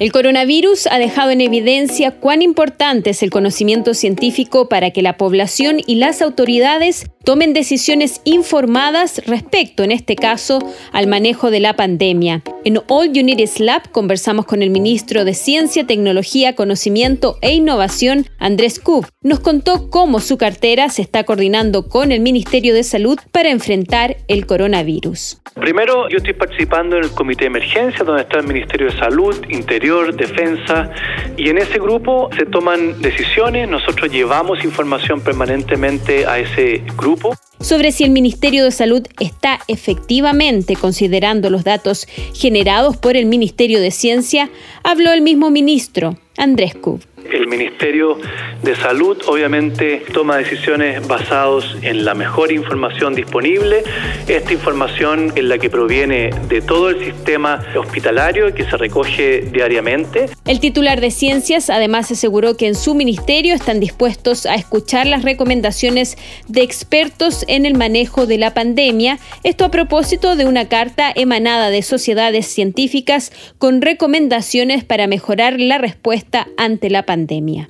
El coronavirus ha dejado en evidencia cuán importante es el conocimiento científico para que la población y las autoridades tomen decisiones informadas respecto, en este caso, al manejo de la pandemia. En All Unities Lab conversamos con el ministro de Ciencia, Tecnología, Conocimiento e Innovación, Andrés Kub. Nos contó cómo su cartera se está coordinando con el Ministerio de Salud para enfrentar el coronavirus. Primero, yo estoy participando en el Comité de Emergencia, donde está el Ministerio de Salud, Interior, Defensa, y en ese grupo se toman decisiones. Nosotros llevamos información permanentemente a ese grupo sobre si el Ministerio de Salud está efectivamente considerando los datos generados por el Ministerio de Ciencia, habló el mismo ministro, Andrés Kub. El Ministerio de Salud obviamente toma decisiones basadas en la mejor información disponible. Esta información es la que proviene de todo el sistema hospitalario que se recoge diariamente. El titular de Ciencias además aseguró que en su ministerio están dispuestos a escuchar las recomendaciones de expertos en el manejo de la pandemia. Esto a propósito de una carta emanada de sociedades científicas con recomendaciones para mejorar la respuesta ante la pandemia.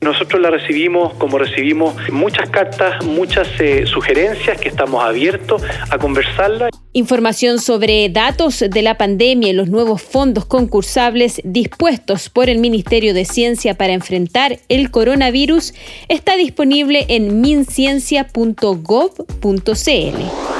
Nosotros la recibimos como recibimos muchas cartas, muchas eh, sugerencias que estamos abiertos a conversarla. Información sobre datos de la pandemia y los nuevos fondos concursables dispuestos por el Ministerio de Ciencia para enfrentar el coronavirus está disponible en minciencia.gov.cl.